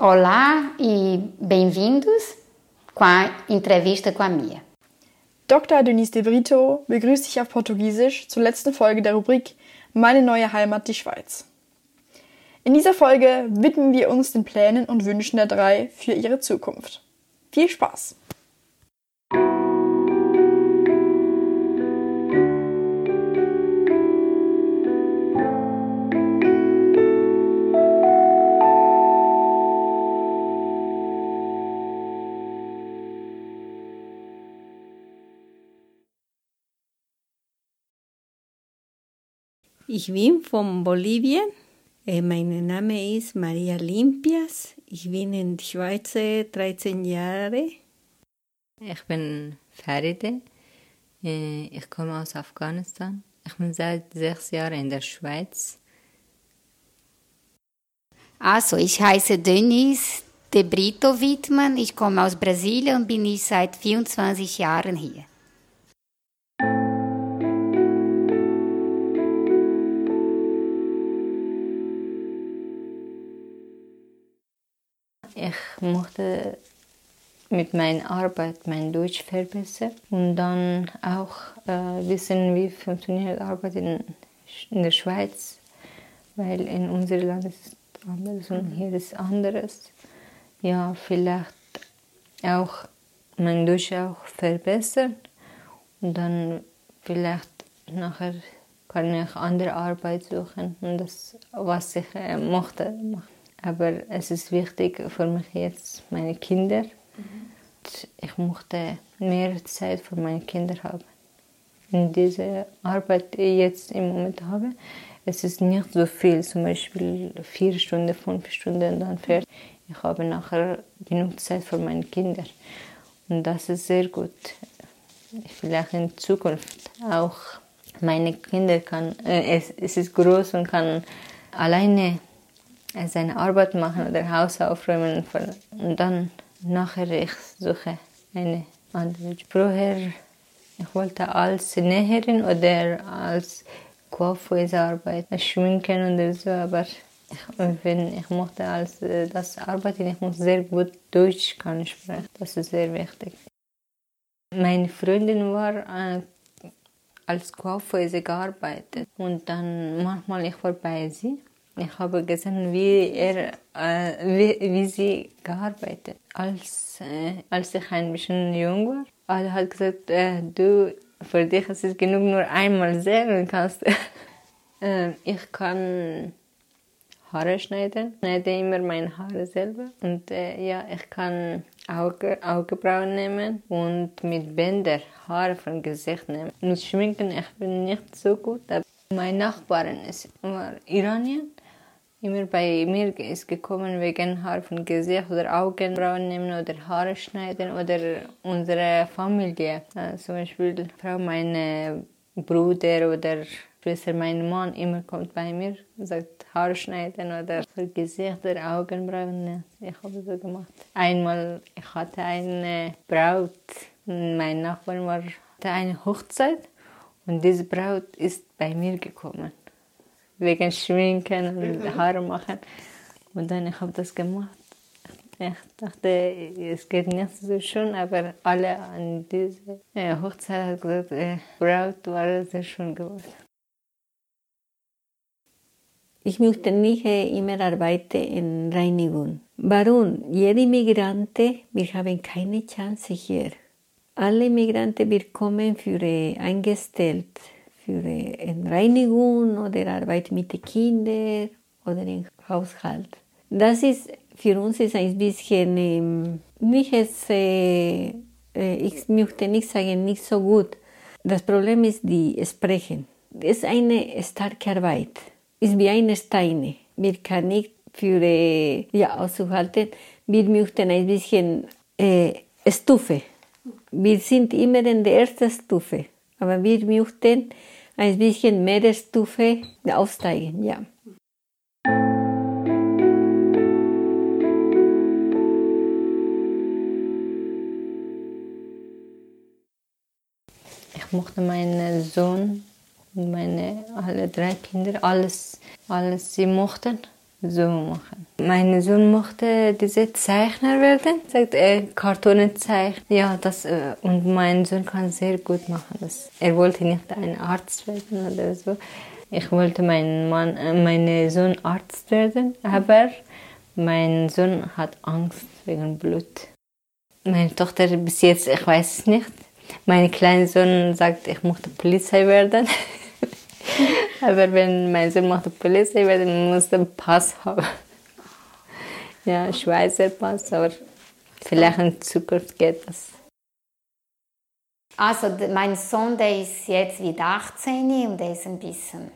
olá e bem-vindos com a entrevista com a Mia. Dr. Denise de Brito begrüßt dich auf Portugiesisch zur letzten Folge der Rubrik Meine neue Heimat, die Schweiz. In dieser Folge widmen wir uns den Plänen und Wünschen der drei für ihre Zukunft. Viel Spaß! Ich bin von Bolivien. Äh, mein Name ist Maria Limpias. Ich bin in der Schweiz 13 Jahre. Ich bin Faride. Äh, ich komme aus Afghanistan. Ich bin seit sechs Jahren in der Schweiz. Also, ich heiße Denise de Brito Wittmann. Ich komme aus Brasilien und bin ich seit 24 Jahren hier. Ich möchte mit meiner Arbeit mein Deutsch verbessern und dann auch äh, wissen, wie funktioniert Arbeit in, in der Schweiz, weil in unserem Land ist es anders und hier ist es anderes. Ja, vielleicht auch mein Deutsch auch verbessern und dann vielleicht nachher kann ich andere Arbeit suchen und das, was ich äh, mochte, machen. Aber es ist wichtig für mich jetzt, meine Kinder. Mhm. Ich möchte mehr Zeit für meine Kinder haben. In dieser Arbeit, die ich jetzt im Moment habe, es ist nicht so viel, zum Beispiel vier Stunden, fünf Stunden, dann fertig. Ich habe nachher genug Zeit für meine Kinder. Und das ist sehr gut. Vielleicht in Zukunft auch meine Kinder kann, äh, es, es ist groß und kann alleine seine Arbeit machen oder Haus aufräumen und dann nachher ich suche eine andere. Vorher ich wollte als Näherin oder als Coiffeuse arbeiten, schminken oder so, aber ich, wenn ich mochte als äh, das arbeiten, ich muss sehr gut Deutsch kann sprechen. Das ist sehr wichtig. Meine Freundin war äh, als Coiffeuse gearbeitet und dann manchmal ich war bei sie ich habe gesehen, wie, er, äh, wie, wie sie gearbeitet als, äh, als ich ein bisschen jung war. Er hat gesagt, äh, du, für dich ist es genug, nur einmal sehen kannst. äh, ich kann Haare schneiden, schneide immer meine Haare selber. Und äh, ja, ich kann Auge, Augenbrauen nehmen und mit Bänder Haare vom Gesicht nehmen. Mit Schminken, ich bin nicht so gut. Meine Nachbarin ist, war Iranien immer bei mir ist gekommen wegen Haar von Gesicht oder Augenbrauen nehmen oder Haare schneiden oder unsere Familie. Äh, zum Beispiel Frau, meine Bruder oder Schwester, mein Mann immer kommt bei mir und sagt Haare schneiden oder für Gesicht oder Augenbrauen. Ich habe so gemacht. Einmal ich hatte eine Braut, mein Nachbar war hatte eine Hochzeit und diese Braut ist bei mir gekommen wegen Schminken und mhm. Haare machen. Und dann ich habe das gemacht. Ich dachte, es geht nicht so schön, aber alle an dieser Hochzeit haben gesagt, äh, Braut war sehr schön geworden. Ich möchte nicht äh, immer arbeiten in Reinigung. Warum? Jede Migrante, wir haben keine Chance hier. Alle Migranten bekommen für äh, eingestellt für in Reinigung oder Arbeit mit den Kindern oder im Haushalt. Das ist für uns ist ein bisschen ähm, nicht es, äh, ich möchte nicht sagen nicht so gut. Das Problem ist die Sprechen. Es ist eine starke Arbeit. Es ist wie eine Steine. Wir können nicht für äh, ja, auszuhalten. Wir möchten ein bisschen äh, Stufe. Wir sind immer in der ersten Stufe. Aber wir möchten ein bisschen mehr Stufe aufsteigen, ja. Ich mochte meinen Sohn und meine alle drei Kinder, alles, alles sie mochten. So machen. Mein Sohn mochte diese Zeichner werden, sagt er, Kartonenzeichner. Ja, das, äh, und mein Sohn kann sehr gut machen das. Er wollte nicht ein Arzt werden oder so. Ich wollte meinen Mann, äh, meinen Sohn Arzt werden, aber mein Sohn hat Angst wegen Blut. Meine Tochter bis jetzt, ich weiß es nicht. Mein kleiner Sohn sagt, ich möchte Polizei werden. aber wenn mein Sohn möchte Polizei werden, muss er Pass haben. Ja, Schweizer Pass, aber vielleicht in Zukunft geht das. Also mein Sohn, der ist jetzt wieder 18 und der ist ein bisschen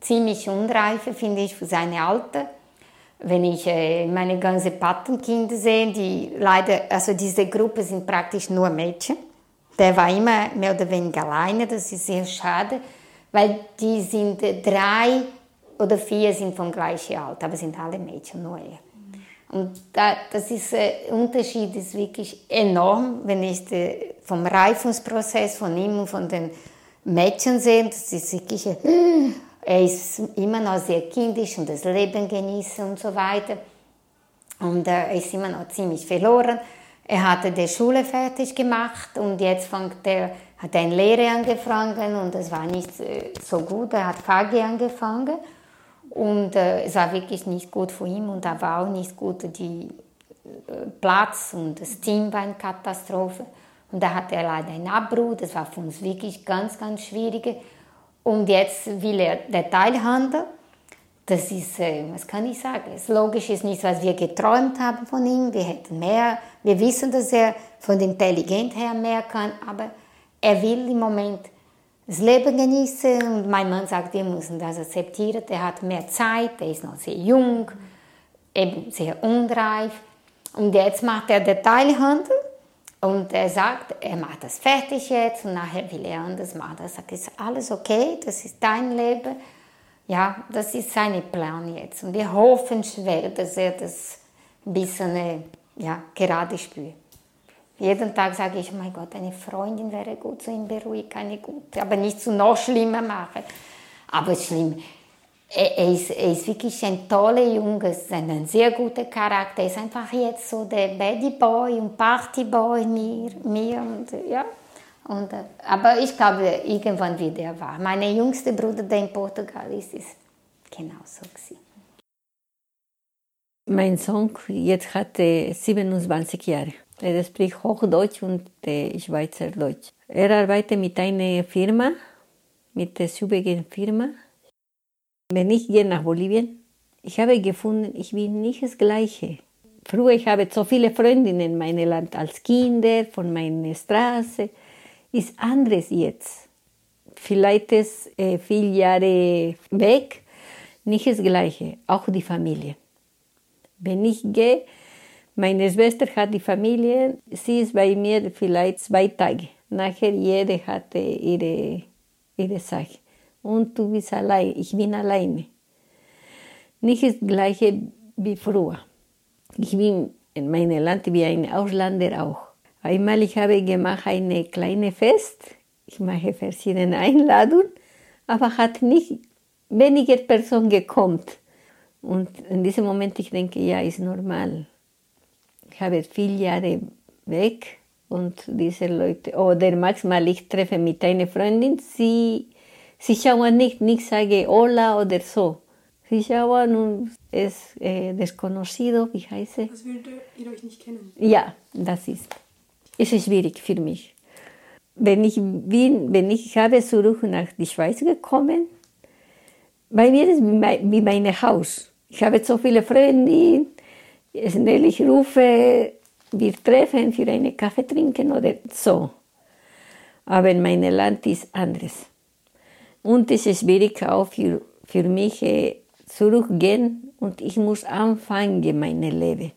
ziemlich unreif, finde ich, für seine Alter. Wenn ich äh, meine ganzen Patenkinder sehe, die leider, also diese Gruppe sind praktisch nur Mädchen. Der war immer mehr oder weniger alleine, das ist sehr schade, weil die sind äh, drei oder vier sind vom gleichen Alter, aber sind alle Mädchen, nur er. Und da, das ist, äh, Unterschied ist wirklich enorm, wenn ich de, vom Reifungsprozess von ihm und von den Mädchen sehe. Das ist wirklich, äh, er ist immer noch sehr kindisch und das Leben genießen und so weiter. Und äh, er ist immer noch ziemlich verloren. Er hatte die Schule fertig gemacht und jetzt fängt er, hat er eine Lehre angefangen und das war nicht äh, so gut. Er hat VG angefangen und äh, es war wirklich nicht gut für ihn und da war auch nicht gut die äh, Platz und das Team war eine Katastrophe. Und da hatte er leider einen Abbruch, das war für uns wirklich ganz, ganz schwierig. Und jetzt will er Detailhandel. Das ist, äh, was kann ich sagen, es logisch ist nicht, was wir geträumt haben von ihm. Wir hätten mehr, wir wissen, dass er von der Intelligenz her mehr kann, aber er will im Moment das Leben genießen und mein Mann sagt, wir müssen das akzeptieren. Er hat mehr Zeit, er ist noch sehr jung, eben sehr unreif. Und jetzt macht er Detailhandel und er sagt, er macht das fertig jetzt und nachher will er anders machen. Er sagt, ist alles okay, das ist dein Leben. Ja, das ist sein Plan jetzt. Und wir hoffen schwer, dass er das ein bisschen ja, gerade spürt. Jeden Tag sage ich, mein Gott, eine Freundin wäre gut, so ihn beruhigt, eine gute, aber nicht zu noch schlimmer machen. Aber schlimm, er, er, ist, er ist wirklich ein toller Junge, ein sehr guter Charakter. Er ist einfach jetzt so der Baddy Boy und Party Boy mir, mir und ja. Und, äh, aber ich glaube, irgendwann wird er wahr. Mein jüngster Bruder, der in Portugal ist, ist genauso gewesen. Mein Sohn jetzt hat 27 Jahre. Er spricht Hochdeutsch und Schweizerdeutsch. Er arbeitet mit einer Firma, mit der Sübigen Firma wenn ich gehe nach Bolivien, ich habe gefunden, ich bin nicht das Gleiche. Früher ich habe so viele Freundinnen in meinem Land als Kinder von meiner Straße. Ist anderes jetzt. Vielleicht ist äh, viele Jahre weg, nicht das Gleiche. Auch die Familie. Wenn ich gehe, meine Schwester hat die Familie, sie ist bei mir vielleicht zwei Tage. Nachher jede hatte ihre, ihre Sache und du bist allein, ich bin alleine. Nicht das gleiche wie früher. Ich bin in meinem Land wie ein Ausländer auch. Einmal ich habe gemacht eine kleine Fest, ich mache verschiedene Einladungen, aber hat nicht weniger Personen gekommen. Und in diesem Moment ich denke, ja, ist normal. Ich habe viele Jahre weg und diese Leute, oder manchmal ich treffe mit einer Freundin, sie Sie schauen nicht, nicht sage hola oder so. Sie schauen und es äh, desconocido, wie heißt es? Was würdet ihr euch nicht kennen? Ja, das ist. Es ist schwierig für mich. Wenn ich bin, wenn ich habe zurück nach die Schweiz gekommen, bei mir ist wie mein Haus. Ich habe so viele Freunde, schnell ich rufe, wir treffen für einen Kaffee trinken oder so. Aber in meinem Land ist anderes. Und es ist schwierig auch für, für mich äh, zurückgehen und ich muss anfangen, mein Leben.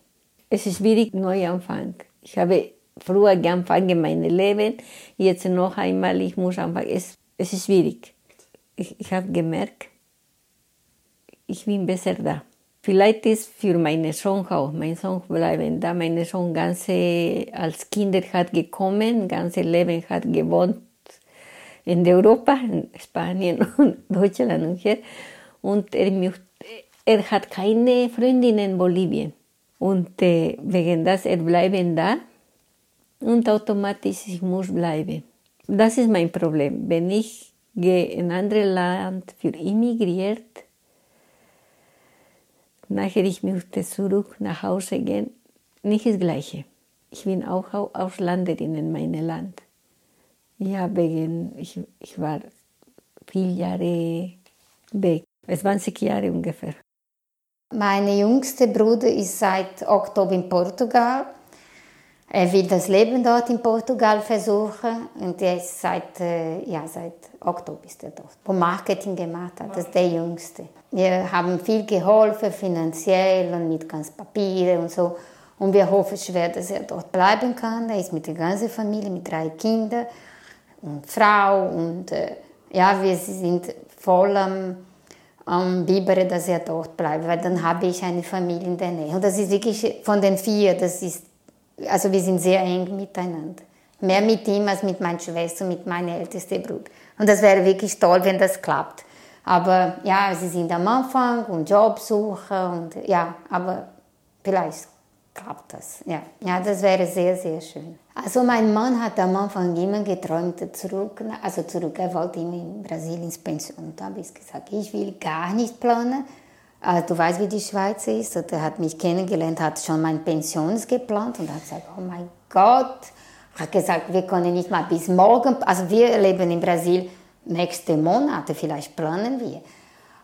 Es ist schwierig, neu anfangen. Ich habe früher angefangen, mein Leben, jetzt noch einmal, ich muss anfangen. Es, es ist schwierig. Ich, ich habe gemerkt, ich bin besser da. Vielleicht ist für meinen Sohn auch, mein Sohn bleiben da. Mein Sohn ganze, als Kind hat gekommen, ganze Leben hat gewohnt in Europa, in Spanien und Deutschland und hier. Und er, er hat keine Freundin in Bolivien. Und äh, wegen das, er bleiben da und automatisch ich bleiben. Das ist mein Problem. Wenn ich gehe in ein anderes Land für immigriert, nachher ich möchte zurück nach Hause gehen, nicht das Gleiche. Ich bin auch Ausländerin in meinem Land. Ja, wegen, ich, ich war viele Jahre weg, 20 Jahre ungefähr. Mein jüngster Bruder ist seit Oktober in Portugal. Er will das Leben dort in Portugal versuchen und er ist seit, äh, ja, seit Oktober ist er dort. Wo Marketing gemacht hat, das ist der Jüngste. Wir haben viel geholfen, finanziell und mit ganz Papieren und so. Und wir hoffen schwer, dass er dort bleiben kann. Er ist mit der ganzen Familie, mit drei Kindern und Frau. Und äh, ja, wir sind voll am am Bibere, dass er dort bleibt, weil dann habe ich eine Familie in der Nähe. Und das ist wirklich von den vier, das ist, also wir sind sehr eng miteinander. Mehr mit ihm als mit meiner Schwester und mit meinem ältesten Bruder. Und das wäre wirklich toll, wenn das klappt. Aber ja, sie sind am Anfang und Jobsuche und ja, aber vielleicht klappt das. Ja, ja das wäre sehr, sehr schön. Also mein Mann hat am Anfang immer geträumt, zurück, also zurück, er wollte immer in Brasilien ins Pension. Da habe ich gesagt, ich will gar nicht planen. Also, du weißt, wie die Schweiz ist. Und er hat mich kennengelernt, hat schon mein Pensions geplant und hat gesagt, oh mein Gott. Er hat gesagt, wir können nicht mal bis morgen, also wir leben in Brasilien nächste Monate, vielleicht planen wir.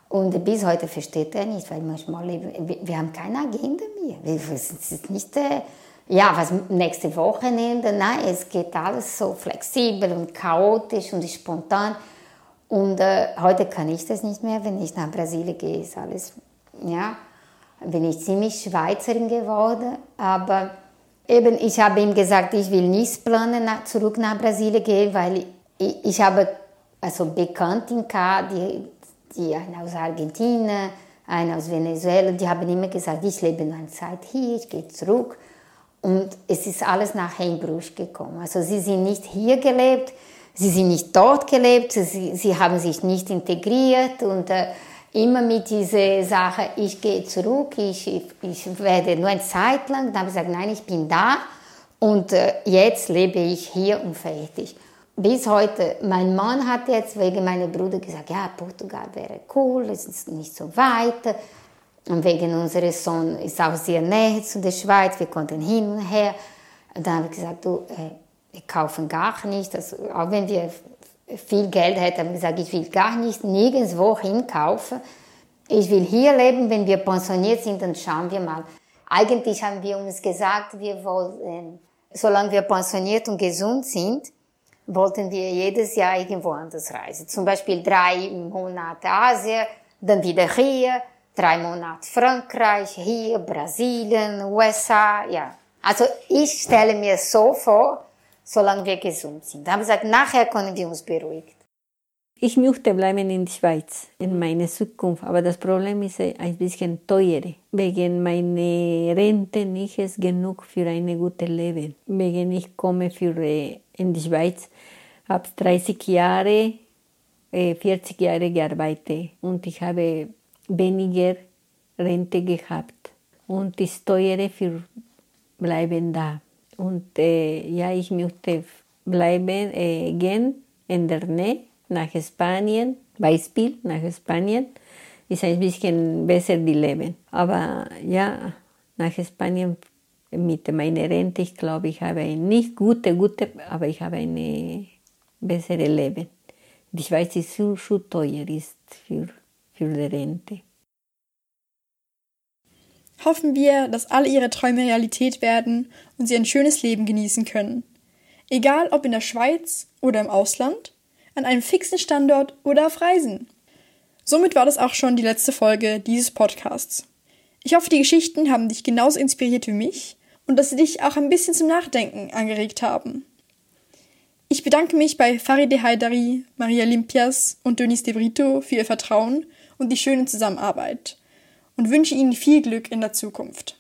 Und bis heute versteht er nicht, weil manchmal, wir, wir haben keine Agenda mehr. Es ist nicht, äh, ja, was nächste Wochenende, nein, es geht alles so flexibel und chaotisch und spontan. Und äh, heute kann ich das nicht mehr, wenn ich nach Brasilien gehe, ist alles, ja, bin ich ziemlich Schweizerin geworden, aber eben, ich habe ihm gesagt, ich will nicht planen, nach, zurück nach Brasilien gehen, weil ich, ich habe also Bekannten die die eine aus Argentinien, eine aus Venezuela, die haben immer gesagt, ich lebe nur eine Zeit hier, ich gehe zurück. Und es ist alles nach Bruch gekommen. Also sie sind nicht hier gelebt, sie sind nicht dort gelebt, sie, sie haben sich nicht integriert und äh, immer mit dieser Sache, ich gehe zurück, ich, ich werde nur eine Zeit lang. Dann habe ich gesagt, nein, ich bin da und äh, jetzt lebe ich hier und fertig bis heute, mein Mann hat jetzt wegen meiner Bruder gesagt, ja, Portugal wäre cool, es ist nicht so weit. Und wegen unseres Sohn ist auch sehr näher zu der Schweiz, wir konnten hin und her. Und dann habe ich gesagt, du, äh, kaufen gar nicht, also, auch wenn wir viel Geld hätten, habe ich gesagt, ich will gar nicht nirgendwo hinkaufen. Ich will hier leben, wenn wir pensioniert sind, dann schauen wir mal. Eigentlich haben wir uns gesagt, wir wollen, solange wir pensioniert und gesund sind, wollten wir jedes Jahr irgendwo anders reisen. Zum Beispiel drei Monate Asien, dann wieder hier, drei Monate Frankreich, hier, Brasilien, USA, ja. Also ich stelle mir so vor, solange wir gesund sind. Haben gesagt, nachher können wir uns beruhigt. Ich möchte bleiben in der Schweiz, in meiner Zukunft, aber das Problem ist ein bisschen teuer. Wegen meiner Rente nicht ist genug für ein gutes Leben. Wegen ich komme für in die Schweiz, habe 30 Jahre, 40 Jahre gearbeitet und ich habe weniger Rente gehabt. Und das Teure für bleiben da. Und äh, ja, ich möchte bleiben, äh, gehen in der Nähe nach Spanien, Beispiel nach Spanien, ist ein bisschen besser die Leben. Aber ja, nach Spanien mit meiner Rente, ich glaube, ich habe ein nicht gute, gute, aber ich habe eine bessere Leben. Die Schweiz ist zu, zu teuer ist für, für die Rente. Hoffen wir, dass alle ihre Träume Realität werden und sie ein schönes Leben genießen können. Egal ob in der Schweiz oder im Ausland, an einem fixen Standort oder auf Reisen. Somit war das auch schon die letzte Folge dieses Podcasts. Ich hoffe, die Geschichten haben dich genauso inspiriert wie mich und dass sie dich auch ein bisschen zum Nachdenken angeregt haben. Ich bedanke mich bei Faride Haidari, Maria Limpias und Denis de Brito für ihr Vertrauen und die schöne Zusammenarbeit und wünsche Ihnen viel Glück in der Zukunft.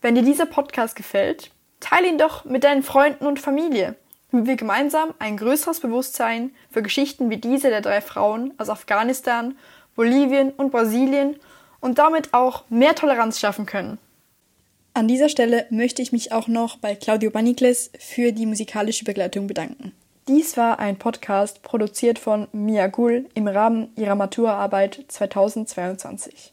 Wenn dir dieser Podcast gefällt, teile ihn doch mit deinen Freunden und Familie damit wir gemeinsam ein größeres Bewusstsein für Geschichten wie diese der drei Frauen aus Afghanistan, Bolivien und Brasilien und damit auch mehr Toleranz schaffen können. An dieser Stelle möchte ich mich auch noch bei Claudio Banicles für die musikalische Begleitung bedanken. Dies war ein Podcast produziert von Mia Gul im Rahmen ihrer Maturaarbeit 2022.